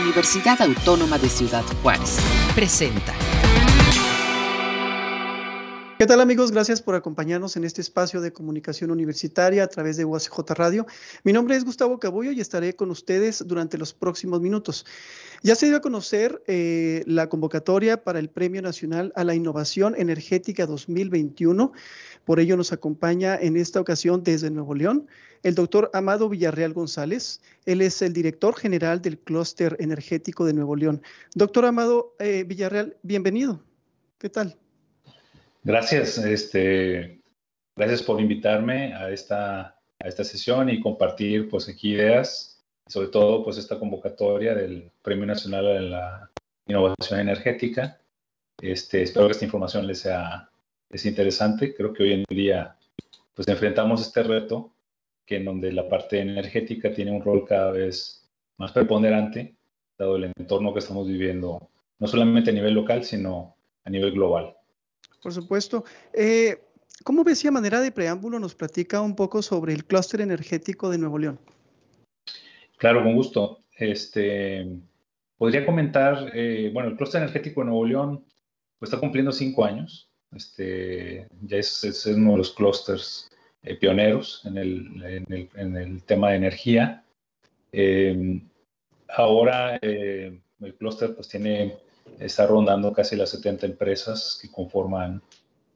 Universidad Autónoma de Ciudad Juárez. Presenta. ¿Qué tal amigos? Gracias por acompañarnos en este espacio de comunicación universitaria a través de UACJ Radio. Mi nombre es Gustavo Cabullo y estaré con ustedes durante los próximos minutos. Ya se dio a conocer eh, la convocatoria para el Premio Nacional a la Innovación Energética 2021. Por ello nos acompaña en esta ocasión desde Nuevo León el doctor Amado Villarreal González. Él es el director general del Clúster Energético de Nuevo León. Doctor Amado eh, Villarreal, bienvenido. ¿Qué tal? Gracias, este, gracias por invitarme a esta, a esta sesión y compartir pues aquí ideas, sobre todo pues esta convocatoria del Premio Nacional a la Innovación Energética. Este, espero que esta información les sea es interesante. Creo que hoy en día pues enfrentamos este reto que en donde la parte energética tiene un rol cada vez más preponderante, dado el entorno que estamos viviendo, no solamente a nivel local, sino a nivel global. Por supuesto. Eh, ¿Cómo ves si a manera de preámbulo nos platica un poco sobre el clúster energético de Nuevo León? Claro, con gusto. Este, podría comentar, eh, bueno, el clúster energético de Nuevo León pues, está cumpliendo cinco años. Este, ya es, uno de los clústeres eh, pioneros en el, en, el, tema de energía. ahora el clúster pues tiene está rondando casi las 70 empresas que conforman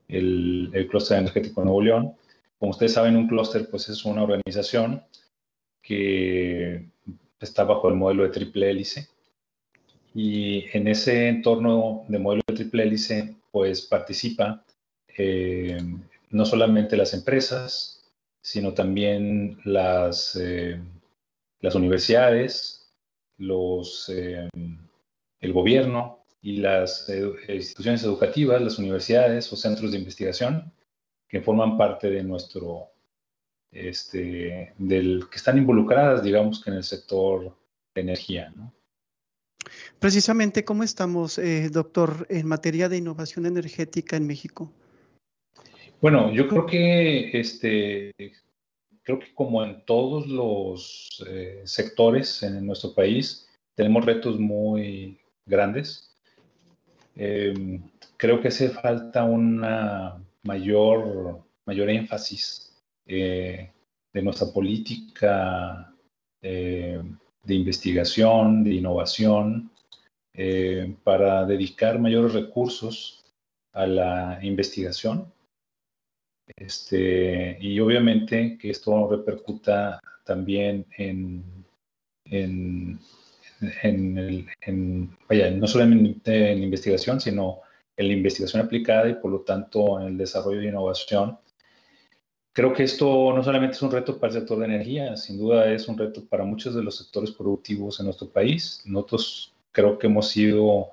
el, el clúster energético de Nuevo León. Como ustedes saben, un clúster pues, es una organización que está bajo el modelo de triple hélice. Y en ese entorno de modelo de triple hélice, pues participa eh, no solamente las empresas, sino también las, eh, las universidades, los, eh, el gobierno, y las instituciones educativas, las universidades o centros de investigación que forman parte de nuestro, este, del que están involucradas, digamos que en el sector de energía. Precisamente, ¿cómo estamos, eh, doctor, en materia de innovación energética en México? Bueno, yo creo que este, creo que como en todos los eh, sectores en nuestro país, tenemos retos muy grandes. Em, creo que hace falta una mayor, mayor énfasis eh, de nuestra política eh, de investigación, de innovación, para dedicar mayores recursos a la investigación. Este, y obviamente que esto repercuta también en, en en, vaya, no solamente en investigación, sino en la investigación aplicada y por lo tanto en el desarrollo de innovación. Creo que esto no solamente es un reto para el sector de energía, sin duda es un reto para muchos de los sectores productivos en nuestro país. Nosotros creo que hemos sido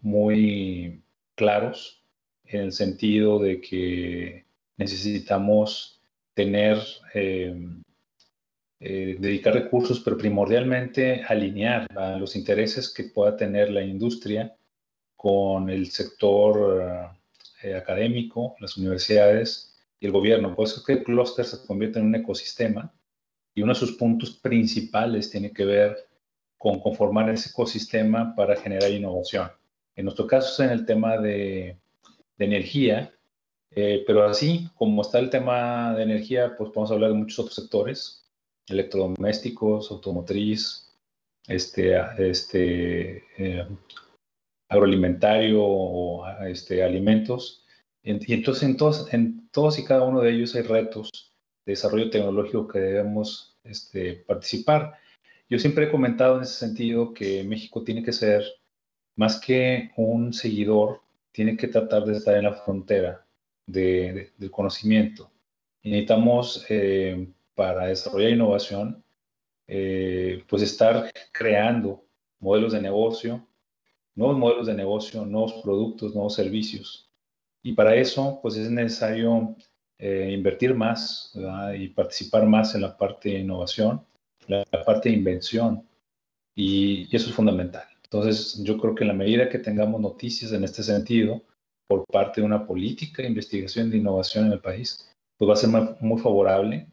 muy claros en el sentido de que necesitamos tener eh, eh, dedicar recursos, pero primordialmente alinear los intereses que pueda tener la industria con el sector eh, académico, las universidades y el gobierno. Por eso es que el clúster se convierte en un ecosistema y uno de sus puntos principales tiene que ver con conformar ese ecosistema para generar innovación. En nuestro caso en el tema de, energía, eh, pero así como está el tema de energía, pues podemos hablar de muchos otros sectores electrodomésticos, automotriz, este, este, eh, agroalimentario o este, alimentos. Y entonces en todos, en todos y cada uno de ellos hay retos de desarrollo tecnológico que debemos este, participar. Yo siempre he comentado en ese sentido que México tiene que ser más que un seguidor, tiene que tratar de estar en la frontera de, del conocimiento. Y necesitamos eh, para desarrollar innovación, eh, pues estar creando modelos de negocio, nuevos modelos de negocio, nuevos productos, nuevos servicios. Y para eso, pues es necesario eh, invertir más y participar más en la parte de innovación, la, parte de invención. Y, y, eso es fundamental. Entonces, yo creo que en la medida que tengamos noticias en este sentido, por parte de una política de investigación de innovación en el país, pues va a ser muy favorable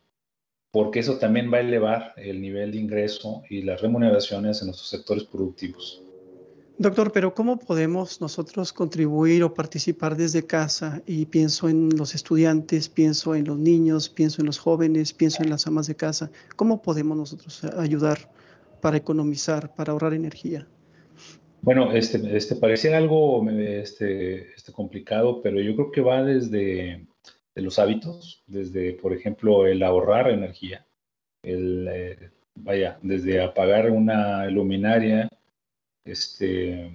porque eso también va a elevar el nivel de ingreso y las remuneraciones en nuestros sectores productivos. Doctor, pero ¿cómo podemos nosotros contribuir o participar desde casa? Y pienso en los estudiantes, pienso en los niños, pienso en los jóvenes, pienso en las amas de casa. ¿Cómo podemos nosotros ayudar para economizar, para ahorrar energía? Bueno, este, este parecía algo este, este complicado, pero yo creo que va desde de los hábitos, desde, por ejemplo, el ahorrar energía, el, eh, vaya, desde apagar una luminaria, este,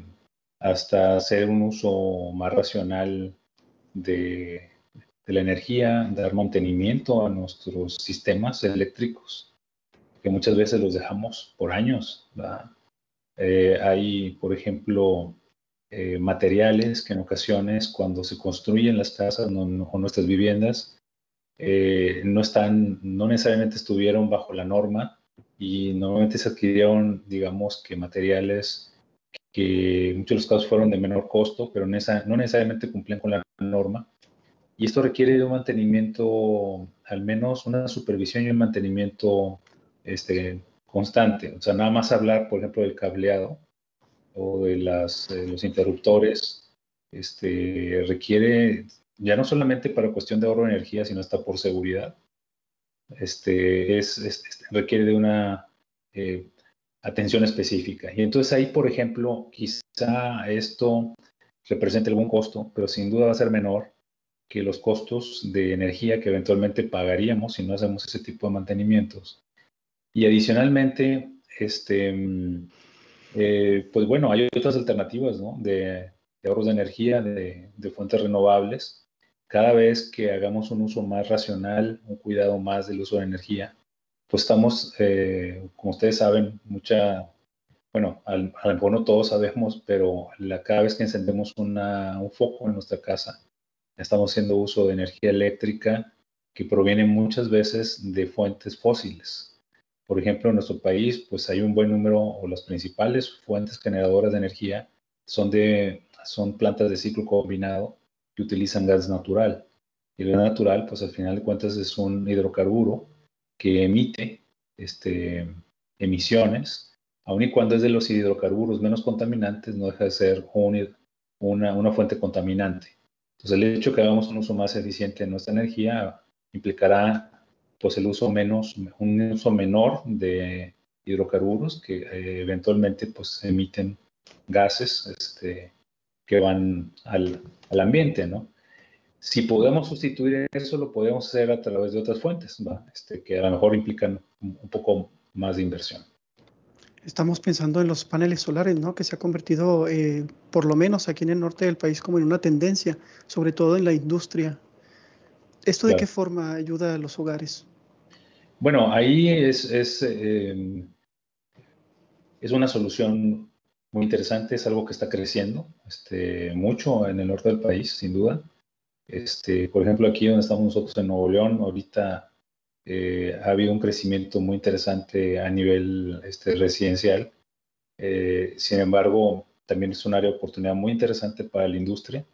hasta hacer un uso más racional de, la energía, dar mantenimiento a nuestros sistemas eléctricos, que muchas veces los dejamos por años. Eh, hay, por ejemplo, eh, materiales que en ocasiones cuando se construyen las casas o nuestras viviendas eh, no están, no necesariamente estuvieron bajo la norma y normalmente se adquirieron, digamos, que materiales que en muchos de los casos fueron de menor costo, pero no necesariamente cumplían con la norma. Y esto requiere de un mantenimiento, al menos una supervisión y un mantenimiento este, constante. O sea, nada más hablar, por ejemplo, del cableado, o de las, los interruptores este, requiere ya no solamente para cuestión de ahorro de energía, sino hasta por seguridad. Este, es, requiere de una eh, atención específica. Y entonces ahí, por ejemplo, quizá esto represente algún costo, pero sin duda va a ser menor que los costos de energía que eventualmente pagaríamos si no hacemos ese tipo de mantenimientos. Y adicionalmente, este, eh, pues bueno, hay otras alternativas ¿no? de, ahorros de energía, de, fuentes renovables. Cada vez que hagamos un uso más racional, un cuidado más del uso de energía, pues estamos, eh, como ustedes saben, mucha, bueno, a lo mejor no todos sabemos, pero la, cada vez que encendemos un foco en nuestra casa, estamos haciendo uso de energía eléctrica que proviene muchas veces de fuentes fósiles. Por ejemplo, en nuestro país, pues hay un buen número, o las principales fuentes generadoras de energía son, de, son plantas de ciclo combinado que utilizan gas natural. Y el gas natural, pues al final de cuentas es un hidrocarburo que emite este, emisiones, aun y cuando es de los hidrocarburos menos contaminantes, no deja de ser una, una fuente contaminante. Entonces, el hecho de que hagamos un uso más eficiente de nuestra energía implicará pues el uso menos, un uso menor de hidrocarburos que eh, eventualmente pues emiten gases este, que van al, al, ambiente, ¿no? Si podemos sustituir eso, lo podemos hacer a través de otras fuentes, ¿va? Este, que a lo mejor implican un, poco más de inversión. Estamos pensando en los paneles solares, ¿no? Que se ha convertido, eh, por lo menos aquí en el norte del país, como en una tendencia, sobre todo en la industria. ¿Esto de qué forma ayuda a los hogares? Bueno, ahí es, es, em, es, una solución muy interesante, es algo que está creciendo este, mucho en el norte del país, sin duda. Este, por ejemplo, aquí donde estamos nosotros en Nuevo León, ahorita eh, ha habido un crecimiento muy interesante a nivel este, residencial. Eh, sin embargo, también es un área de oportunidad muy interesante para la industria,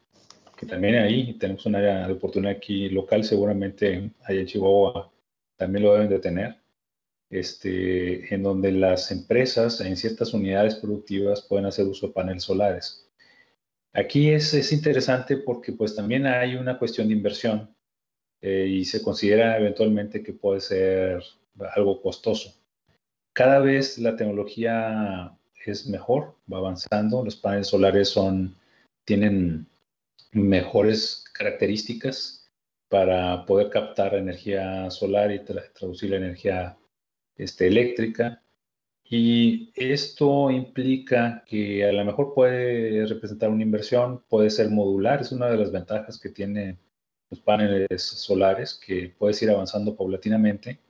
que también ahí tenemos un área de oportunidad aquí local, seguramente allá en Chihuahua también lo deben de tener, este, en donde las empresas en ciertas unidades productivas pueden hacer uso de paneles solares. Aquí es, es interesante porque pues también hay una cuestión de inversión eh, y se considera eventualmente que puede ser algo costoso. Cada vez la tecnología es mejor, va avanzando, los paneles solares son, tienen mejores características, para poder captar energía solar y traducir la energía este, eléctrica. Y esto implica que a lo mejor puede representar una inversión, puede ser modular, es una de las ventajas que tienen los paneles solares, que puedes ir avanzando paulatinamente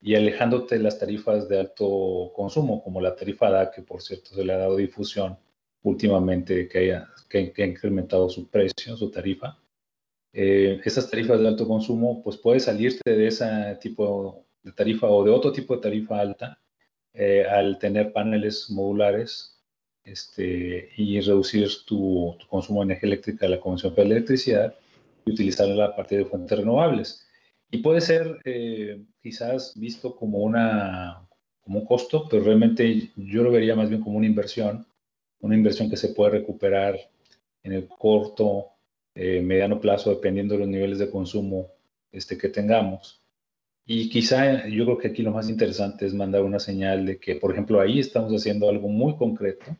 y alejándote de las tarifas de alto consumo, como la tarifa DA, que por cierto se le ha dado difusión últimamente, que, haya, que ha incrementado su precio, su tarifa eh, esas tarifas de alto consumo, pues puedes salirte de ese tipo de tarifa o de otro tipo de tarifa alta eh, al tener paneles modulares este, y reducir tu, consumo de energía eléctrica, la Convención de Electricidad y utilizarla a partir de fuentes renovables. Y puede ser eh, quizás visto como, una, como un costo, pero realmente yo lo vería más bien como una inversión, una inversión que se puede recuperar en el corto, eh, mediano plazo, dependiendo de los niveles de consumo este, que tengamos. Y quizá yo creo que aquí lo más interesante es mandar una señal de que, por ejemplo, ahí estamos haciendo algo muy concreto,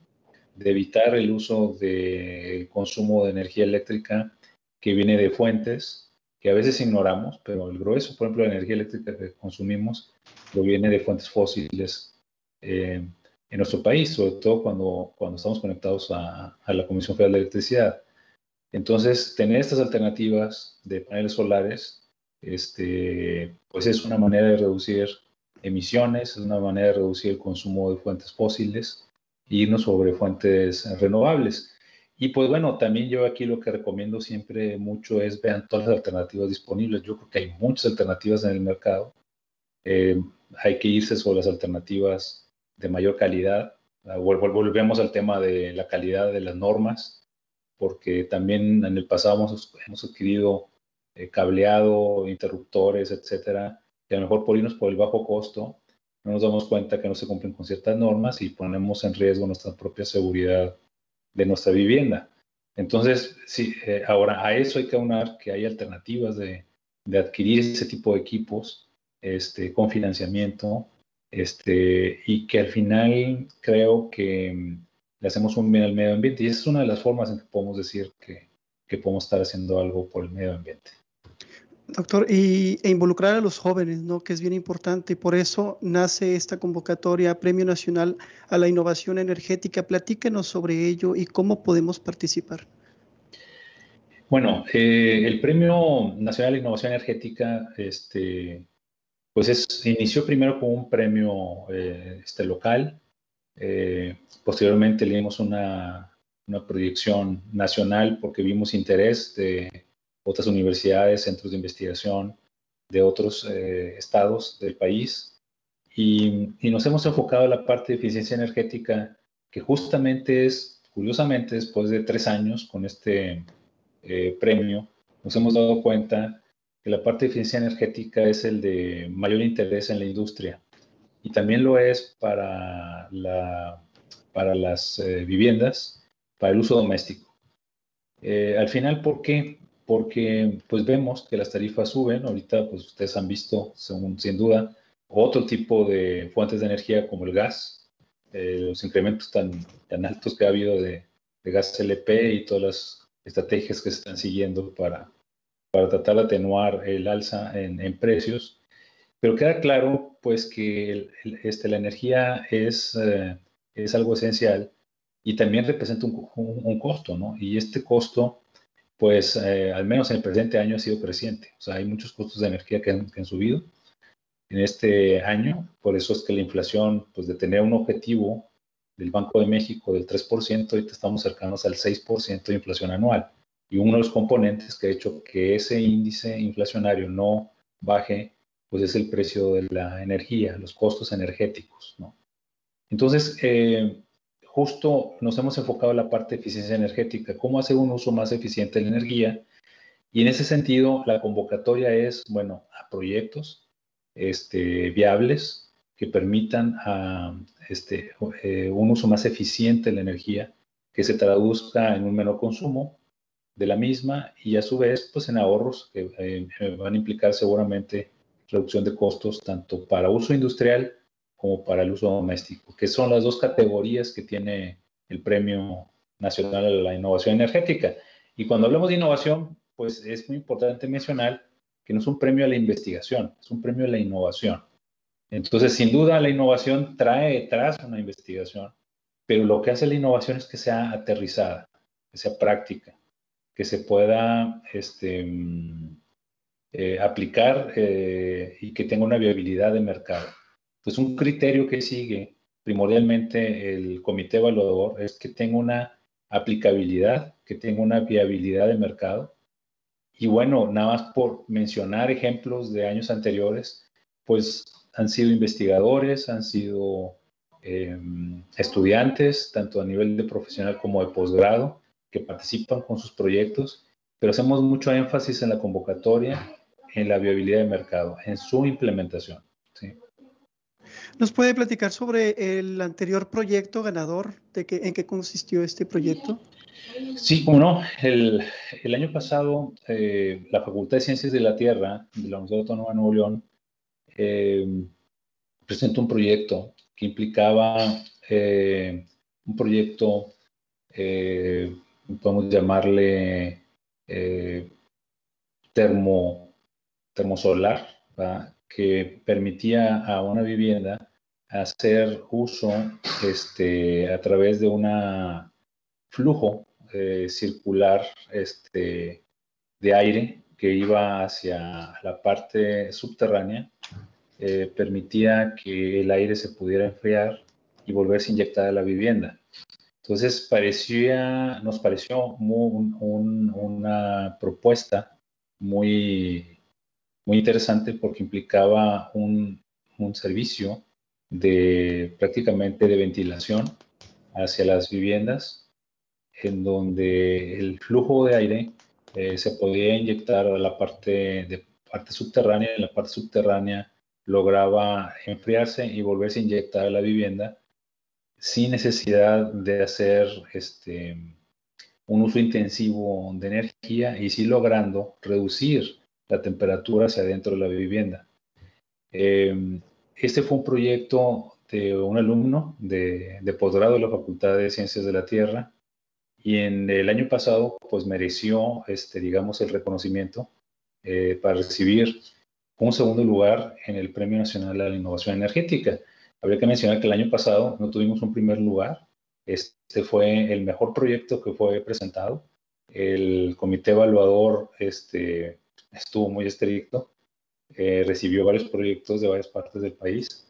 de evitar el uso de consumo de energía eléctrica que viene de fuentes que a veces ignoramos, pero el grueso, por ejemplo, la energía eléctrica que consumimos proviene de fuentes fósiles eh, en nuestro país, sobre todo cuando, cuando estamos conectados a, a la Comisión Federal de Electricidad. Entonces, tener estas alternativas de paneles solares, este, pues es una manera de reducir emisiones, es una manera de reducir el consumo de fuentes fósiles e irnos sobre fuentes renovables. Y pues bueno, también yo aquí lo que recomiendo siempre mucho es vean todas las alternativas disponibles. Yo creo que hay muchas alternativas en el mercado. Eh, hay que irse sobre las alternativas de mayor calidad. Volvemos al tema de la calidad de las normas, porque también en el pasado hemos, hemos adquirido eh, cableado, interruptores, etcétera, que a lo mejor por irnos por el bajo costo, no nos damos cuenta que no se cumplen con ciertas normas y ponemos en riesgo nuestra propia seguridad de nuestra vivienda. Entonces, sí, eh, ahora a eso hay que aunar que hay alternativas de, de, adquirir ese tipo de equipos este, con financiamiento este, y que al final creo que mm, le hacemos un bien al medio ambiente y esa es una de las formas en que podemos decir que, que podemos estar haciendo algo por el medio ambiente. Doctor, y, e involucrar a los jóvenes, ¿no? que es bien importante, y por eso nace esta convocatoria Premio Nacional a la Innovación Energética. Platíquenos sobre ello y cómo podemos participar. Bueno, eh, el Premio Nacional a la Innovación Energética, este, pues es, inició primero como un premio eh, este, local, eh, posteriormente le dimos una, una proyección nacional porque vimos interés de otras universidades, centros de investigación de otros eh, estados del país. Y, nos hemos enfocado en la parte de eficiencia energética, que justamente es, curiosamente, después de tres años con este eh, premio, nos hemos dado cuenta que la parte de eficiencia energética es el de mayor interés en la industria y también lo es para, la, para las eh, viviendas, para el uso doméstico. al final, ¿por qué? porque pues vemos que las tarifas suben. Ahorita pues ustedes han visto, sin duda, otro tipo de fuentes de energía como el gas, eh, los incrementos tan, tan altos que ha habido de, gas LP y todas las estrategias que se están siguiendo para, para tratar de atenuar el alza en, precios. Pero queda claro pues que este, la energía es, eh, es algo esencial y también representa un, un costo, ¿no? Y este costo pues eh, al menos en el presente año ha sido creciente. O sea, hay muchos costos de energía que han, subido en este año. Por eso es que la inflación, pues de tener un objetivo del Banco de México del 3%, ahorita estamos cercanos al 6% de inflación anual. Y uno de los componentes que ha hecho que ese índice inflacionario no baje, pues es el precio de la energía, los costos energéticos, ¿no? Entonces, eh, justo nos hemos enfocado en la parte de eficiencia energética, cómo hacer un uso más eficiente de la energía. Y en ese sentido, la convocatoria es, bueno, a proyectos este, viables que permitan a, este, eh, un uso más eficiente de la energía, que se traduzca en un menor consumo de la misma y a su vez, pues en ahorros que eh, van a implicar seguramente reducción de costos tanto para uso industrial como para el uso doméstico, que son las dos categorías que tiene el Premio Nacional a la Innovación Energética. Y cuando hablamos de innovación, pues es muy importante mencionar que no es un premio a la investigación, es un premio a la innovación. Entonces, sin duda, la innovación trae detrás una investigación, pero lo que hace la innovación es que sea aterrizada, que sea práctica, que se pueda este, eh, aplicar eh, y que tenga una viabilidad de mercado pues un criterio que sigue primordialmente el comité evaluador es que tenga una aplicabilidad, que tenga una viabilidad de mercado. Y bueno, nada más por mencionar ejemplos de años anteriores, pues han sido investigadores, han sido em, estudiantes, tanto a nivel de profesional como de posgrado, que participan con sus proyectos, pero hacemos mucho énfasis en la convocatoria en la viabilidad de mercado, en su implementación. ¿sí? ¿Nos puede platicar sobre el anterior proyecto ganador? De que, ¿En qué consistió este proyecto? Sí, como no. El, el año pasado, eh, la Facultad de Ciencias de la Tierra de la Universidad Autónoma de Nuevo León eh, presentó un proyecto que implicaba eh, un proyecto, podemos llamarle termo, termosolar, que permitía a una vivienda hacer uso este, a través de un flujo eh, circular este, de aire que iba hacia la parte subterránea, eh, permitía que el aire se pudiera enfriar y volverse a inyectar a la vivienda. Entonces parecía, nos pareció una propuesta muy, muy interesante porque implicaba un, servicio de prácticamente de ventilación hacia las viviendas, en donde el flujo de aire eh, se podía inyectar a la parte, de, parte subterránea, y la parte subterránea lograba enfriarse y volverse a inyectar a la vivienda sin necesidad de hacer este, un uso intensivo de energía y sí logrando reducir la temperatura hacia dentro de la vivienda. Eh, este fue un proyecto de un alumno de, posgrado de la Facultad de Ciencias de la Tierra y en el año pasado pues mereció, este, digamos, el reconocimiento eh, para recibir un segundo lugar en el Premio Nacional a la Innovación Energética. Habría que mencionar que el año pasado no tuvimos un primer lugar, este fue el mejor proyecto que fue presentado. El comité evaluador este, estuvo muy estricto, eh, recibió varios proyectos de varias partes del país.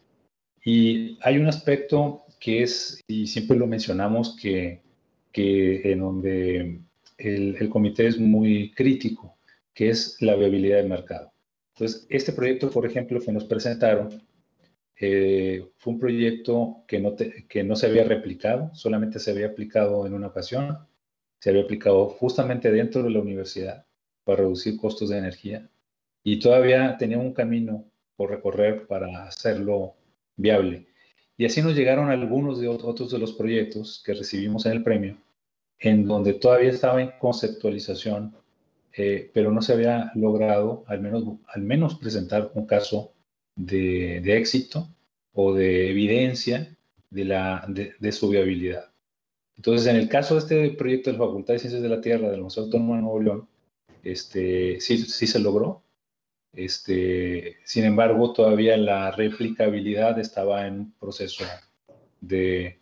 Y hay un aspecto que es, y siempre lo mencionamos, que, que en donde el, el, comité es muy crítico, que es la viabilidad del mercado. Entonces, este proyecto, por ejemplo, que nos presentaron, eh, fue un proyecto que no, que no se había replicado, solamente se había aplicado en una ocasión, se había aplicado justamente dentro de la universidad para reducir costos de energía y todavía tenía un camino por recorrer para hacerlo viable. Y así nos llegaron algunos de otros de los proyectos que recibimos en el premio, en donde todavía estaba en conceptualización, eh, pero no se había logrado al menos, al menos presentar un caso de, éxito o de evidencia de, la, de, su viabilidad. Entonces, en el caso de este proyecto de la Facultad de Ciencias de la Tierra del Museo Autónomo de Nuevo León, este, sí, sí se logró. Este, sin embargo, todavía la replicabilidad estaba en proceso de,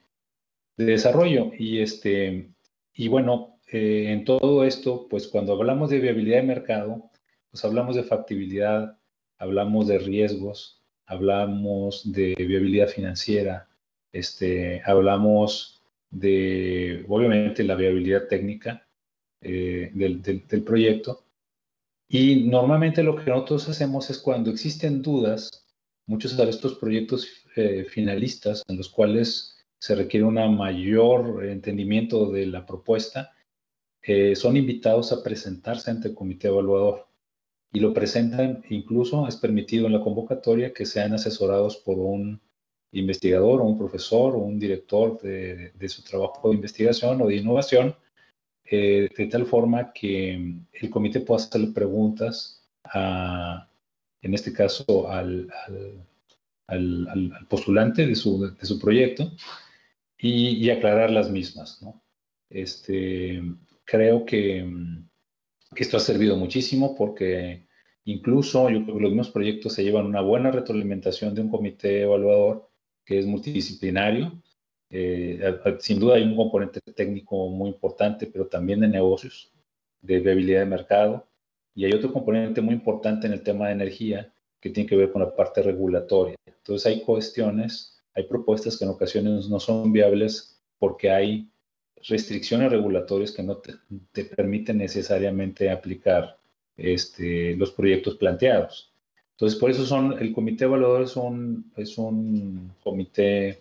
de desarrollo. Y, este, y bueno, eh, en todo esto, pues cuando hablamos de viabilidad de mercado, pues hablamos de factibilidad, hablamos de riesgos, hablamos de viabilidad financiera, este, hablamos de, obviamente, la viabilidad técnica eh, del, proyecto. Y normalmente lo que nosotros hacemos es cuando existen dudas, muchos de estos proyectos eh, finalistas en los cuales se requiere un mayor entendimiento de la propuesta, eh, son invitados a presentarse ante el comité evaluador y lo presentan, incluso es permitido en la convocatoria que sean asesorados por un investigador o un profesor o un director de, su trabajo de investigación o de innovación, de tal forma que el comité pueda hacerle preguntas a, en este caso, al, al, postulante de su, de su proyecto y, aclarar las mismas. ¿no? Este, creo que que esto ha servido muchísimo porque incluso yo creo que los mismos proyectos se llevan una buena retroalimentación de un comité evaluador que es multidisciplinario. Eh, sin duda hay un componente técnico muy importante, pero también de negocios, de viabilidad de mercado. Y hay otro componente muy importante en el tema de energía que tiene que ver con la parte regulatoria. Entonces hay cuestiones, hay propuestas que en ocasiones no son viables porque hay restricciones regulatorias que no te, permiten necesariamente aplicar este, los proyectos planteados. Entonces, por eso son, el comité evaluador es un, es un comité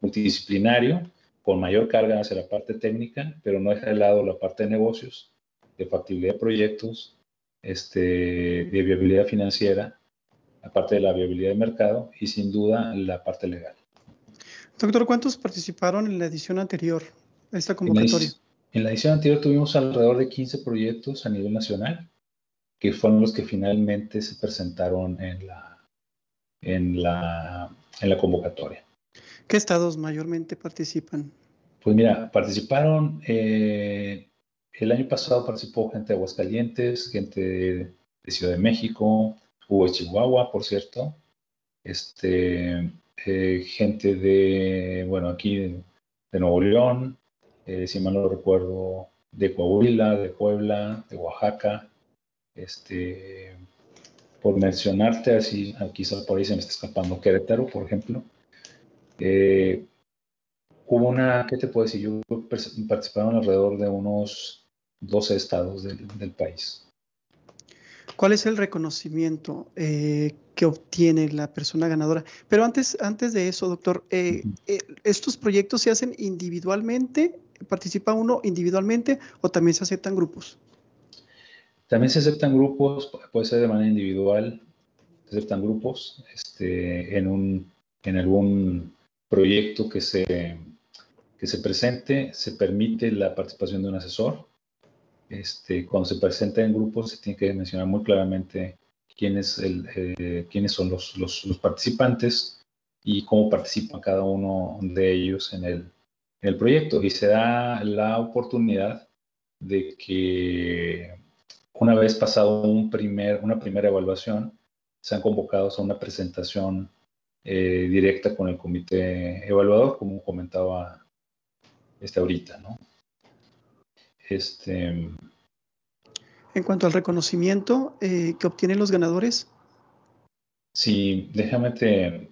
multidisciplinario con mayor carga hacia la parte técnica, pero no deja de lado la parte de negocios, de factibilidad de proyectos, este, de viabilidad financiera, aparte de la viabilidad de mercado y sin duda la parte legal. Doctor, ¿cuántos participaron en la edición anterior, esta convocatoria? En la, edición anterior tuvimos alrededor de 15 proyectos a nivel nacional, que fueron los que finalmente se presentaron en la, en la, en la convocatoria. ¿Qué estados mayormente participan? Pues mira, participaron, eh, el año pasado participó gente de Aguascalientes, gente de, Ciudad de México, hubo Chihuahua, por cierto, este, eh, gente de, bueno, aquí de, Nuevo León, eh, si mal no recuerdo, de Coahuila, de Puebla, de Oaxaca, este, por mencionarte así, quizás por ahí se me está escapando Querétaro, por ejemplo. Eh, hubo una, ¿qué te puedo decir? Yo participaron alrededor de unos 12 estados del, país. ¿Cuál es el reconocimiento eh, que obtiene la persona ganadora? Pero antes, antes de eso, doctor, eh, ¿estos proyectos se hacen individualmente? ¿Participa uno individualmente o también se aceptan grupos? También se aceptan grupos, puede ser de manera individual, se aceptan grupos este, en, un, en algún proyecto que se, que se presente, se permite la participación de un asesor. Este, cuando se presenta en grupos se tiene que mencionar muy claramente quién es el, eh, quiénes son los, los, los, participantes y cómo participa cada uno de ellos en el, en el proyecto. Y se da la oportunidad de que una vez pasado un primer, una primera evaluación, sean convocados a una presentación eh, directa con el comité evaluador, como comentaba este ahorita, ¿no? Este, en cuanto al reconocimiento eh, que obtienen los ganadores. Sí, déjame te,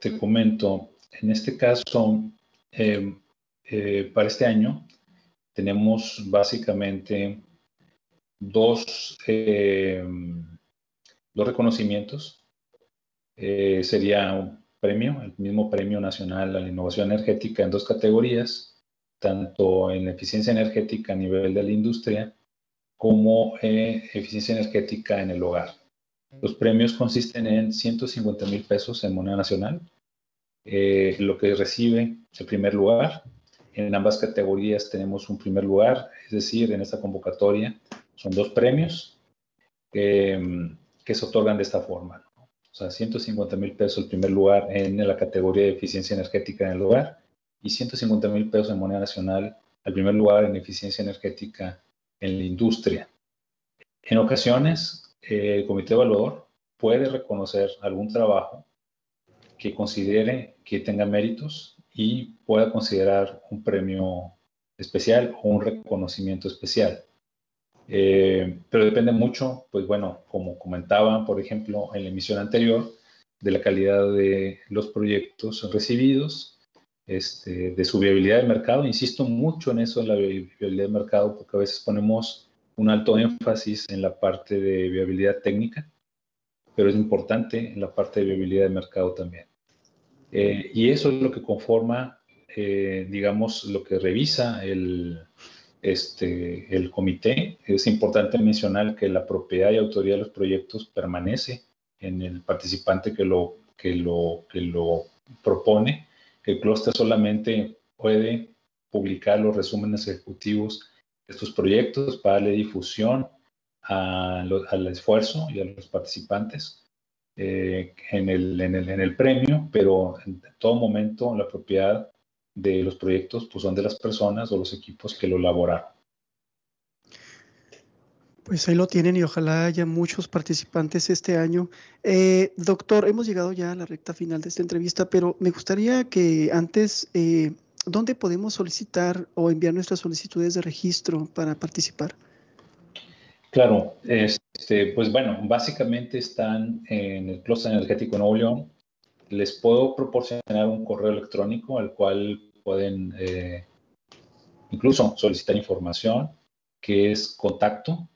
te comento. En este caso, em, eh, para este año, tenemos básicamente dos, eh, dos reconocimientos. Eh, sería un premio, el mismo Premio Nacional a la Innovación Energética en dos categorías, tanto en eficiencia energética a nivel de la industria como eh, eficiencia energética en el hogar. Los premios consisten en 150 mil pesos en moneda nacional, lo que recibe el primer lugar. En ambas categorías tenemos un primer lugar, es decir, en esta convocatoria son dos premios que, se otorgan de esta forma. O sea, 150 mil pesos el primer lugar en la categoría de eficiencia energética en el hogar y 150 mil pesos en moneda nacional al primer lugar en eficiencia energética en la industria. En ocasiones, el comité evaluador puede reconocer algún trabajo que considere que tenga méritos y pueda considerar un premio especial o un reconocimiento especial. Eh, pero depende mucho, pues bueno, como comentaba, por ejemplo, en la emisión anterior, de la calidad de los proyectos recibidos, este, de su viabilidad de mercado. Insisto mucho en eso, en la viabilidad de mercado, porque a veces ponemos un alto énfasis en la parte de viabilidad técnica, pero es importante en la parte de viabilidad de mercado también. Eh, y eso es lo que conforma, eh, digamos, lo que revisa el, este, el comité. Es importante mencionar que la propiedad y autoría de los proyectos permanece en el participante que lo, que lo, que lo propone. El clúster solamente puede publicar los resúmenes ejecutivos de estos proyectos para darle difusión al esfuerzo y a los participantes eh, en, el, en, el, en, el, premio, pero en todo momento la propiedad de los proyectos pues son de las personas o los equipos que lo elaboraron. Pues ahí lo tienen y ojalá haya muchos participantes este año. Eh, doctor, hemos llegado ya a la recta final de esta entrevista, pero me gustaría que antes, eh, ¿dónde podemos solicitar o enviar nuestras solicitudes de registro para participar? Claro, este, pues bueno, básicamente están en el Clúster Energético Nuevo León, les puedo proporcionar un correo electrónico al cual pueden eh, incluso solicitar información, que es contacto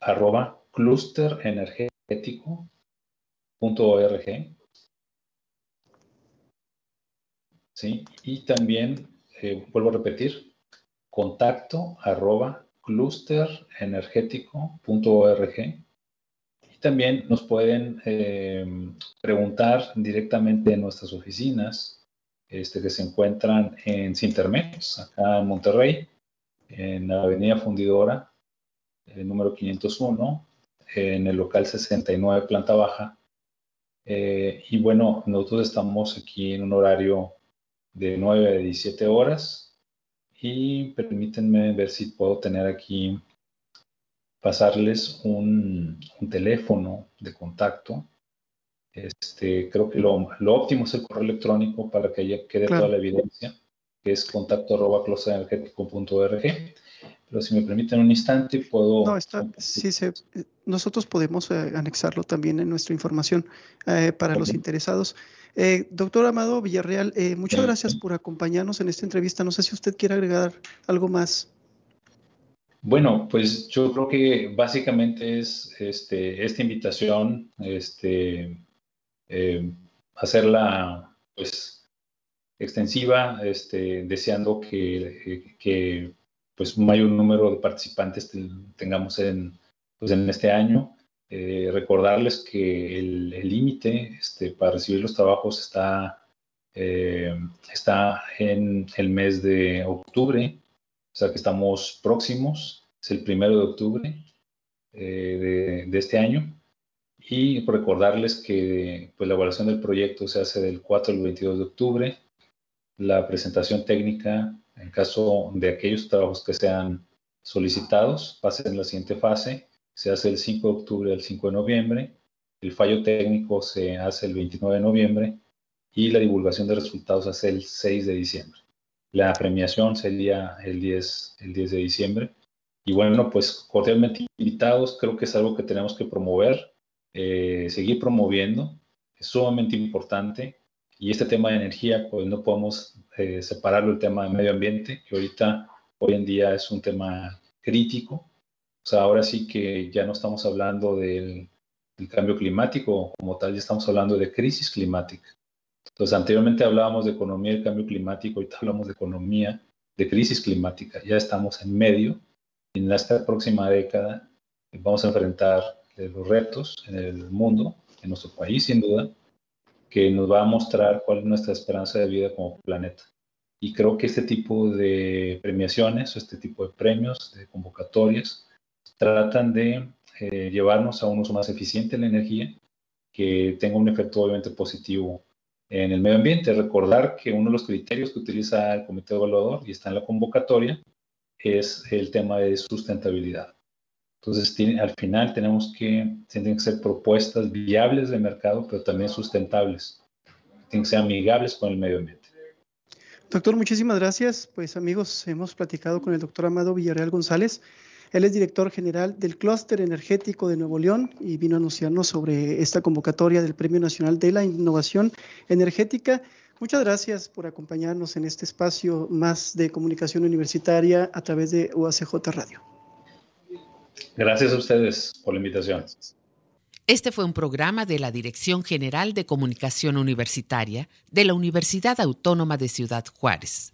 arroba clusterenergético.org. ¿Sí? Y también, eh, vuelvo a repetir, contacto arroba clusterenergético.org también nos pueden eh, preguntar directamente en nuestras oficinas este, que se encuentran en Cintermex, acá en Monterrey, en la Avenida Fundidora, el número 501, en el local 69, planta baja. Eh, y bueno, nosotros estamos aquí en un horario de 9 a 17 horas y permítanme ver si puedo tener aquí, pasarles un, teléfono de contacto. Este, creo que lo, óptimo es el correo electrónico para que haya, quede toda la evidencia, que es contacto arroba Pero si me permiten un instante, puedo... No, está, sí, se, nosotros podemos eh, anexarlo también en nuestra información eh, para los interesados. Eh, doctor Amado Villarreal, eh, muchas gracias por acompañarnos en esta entrevista. No sé si usted quiere agregar algo más. Bueno, pues yo creo que básicamente es este, esta invitación, este, eh, hacerla pues extensiva, este, deseando que, que, pues mayor número de participantes tengamos en, pues, en este año. Eh, recordarles que el límite este, para recibir los trabajos está, eh, está en el mes de octubre, o sea que estamos próximos, es el primero de octubre eh, de, este año. Y recordarles que pues, la evaluación del proyecto se hace del 4 al 22 de octubre. La presentación técnica, en caso de aquellos trabajos que sean solicitados, pasen en la siguiente fase se hace el 5 de octubre al 5 de noviembre, el fallo técnico se hace el 29 de noviembre y la divulgación de resultados hace el 6 de diciembre. La premiación sería el 10, el 10 de diciembre. Y bueno, pues cordialmente invitados, creo que es algo que tenemos que promover, eh, seguir promoviendo, es sumamente importante. Y este tema de energía, pues no podemos eh, separarlo del tema de medio ambiente, que ahorita, hoy en día es un tema crítico o sea, ahora sí que ya no estamos hablando del, cambio climático como tal, ya estamos hablando de crisis climática. Entonces, anteriormente hablábamos de economía del cambio climático, ahorita hablamos de economía de crisis climática. Ya estamos en medio en esta próxima década vamos a enfrentar los retos en el mundo, en nuestro país sin duda, que nos va a mostrar cuál es nuestra esperanza de vida como planeta. Y creo que este tipo de premiaciones o este tipo de premios, de convocatorias, tratan de eh, llevarnos a un uso más eficiente de la energía, que tenga un efecto obviamente positivo en el medio ambiente. Recordar que uno de los criterios que utiliza el comité evaluador y está en la convocatoria es el tema de sustentabilidad. Entonces, al final tenemos que, tienen que ser propuestas viables de mercado, pero también sustentables. Tienen que ser amigables con el medio ambiente. Doctor, muchísimas gracias. Pues amigos, hemos platicado con el doctor Amado Villarreal González. Él es director general del Clúster Energético de Nuevo León y vino a anunciarnos sobre esta convocatoria del Premio Nacional de la Innovación Energética. Muchas gracias por acompañarnos en este espacio más de comunicación universitaria a través de UACJ Radio. Gracias a ustedes por la invitación. Este fue un programa de la Dirección General de Comunicación Universitaria de la Universidad Autónoma de Ciudad Juárez.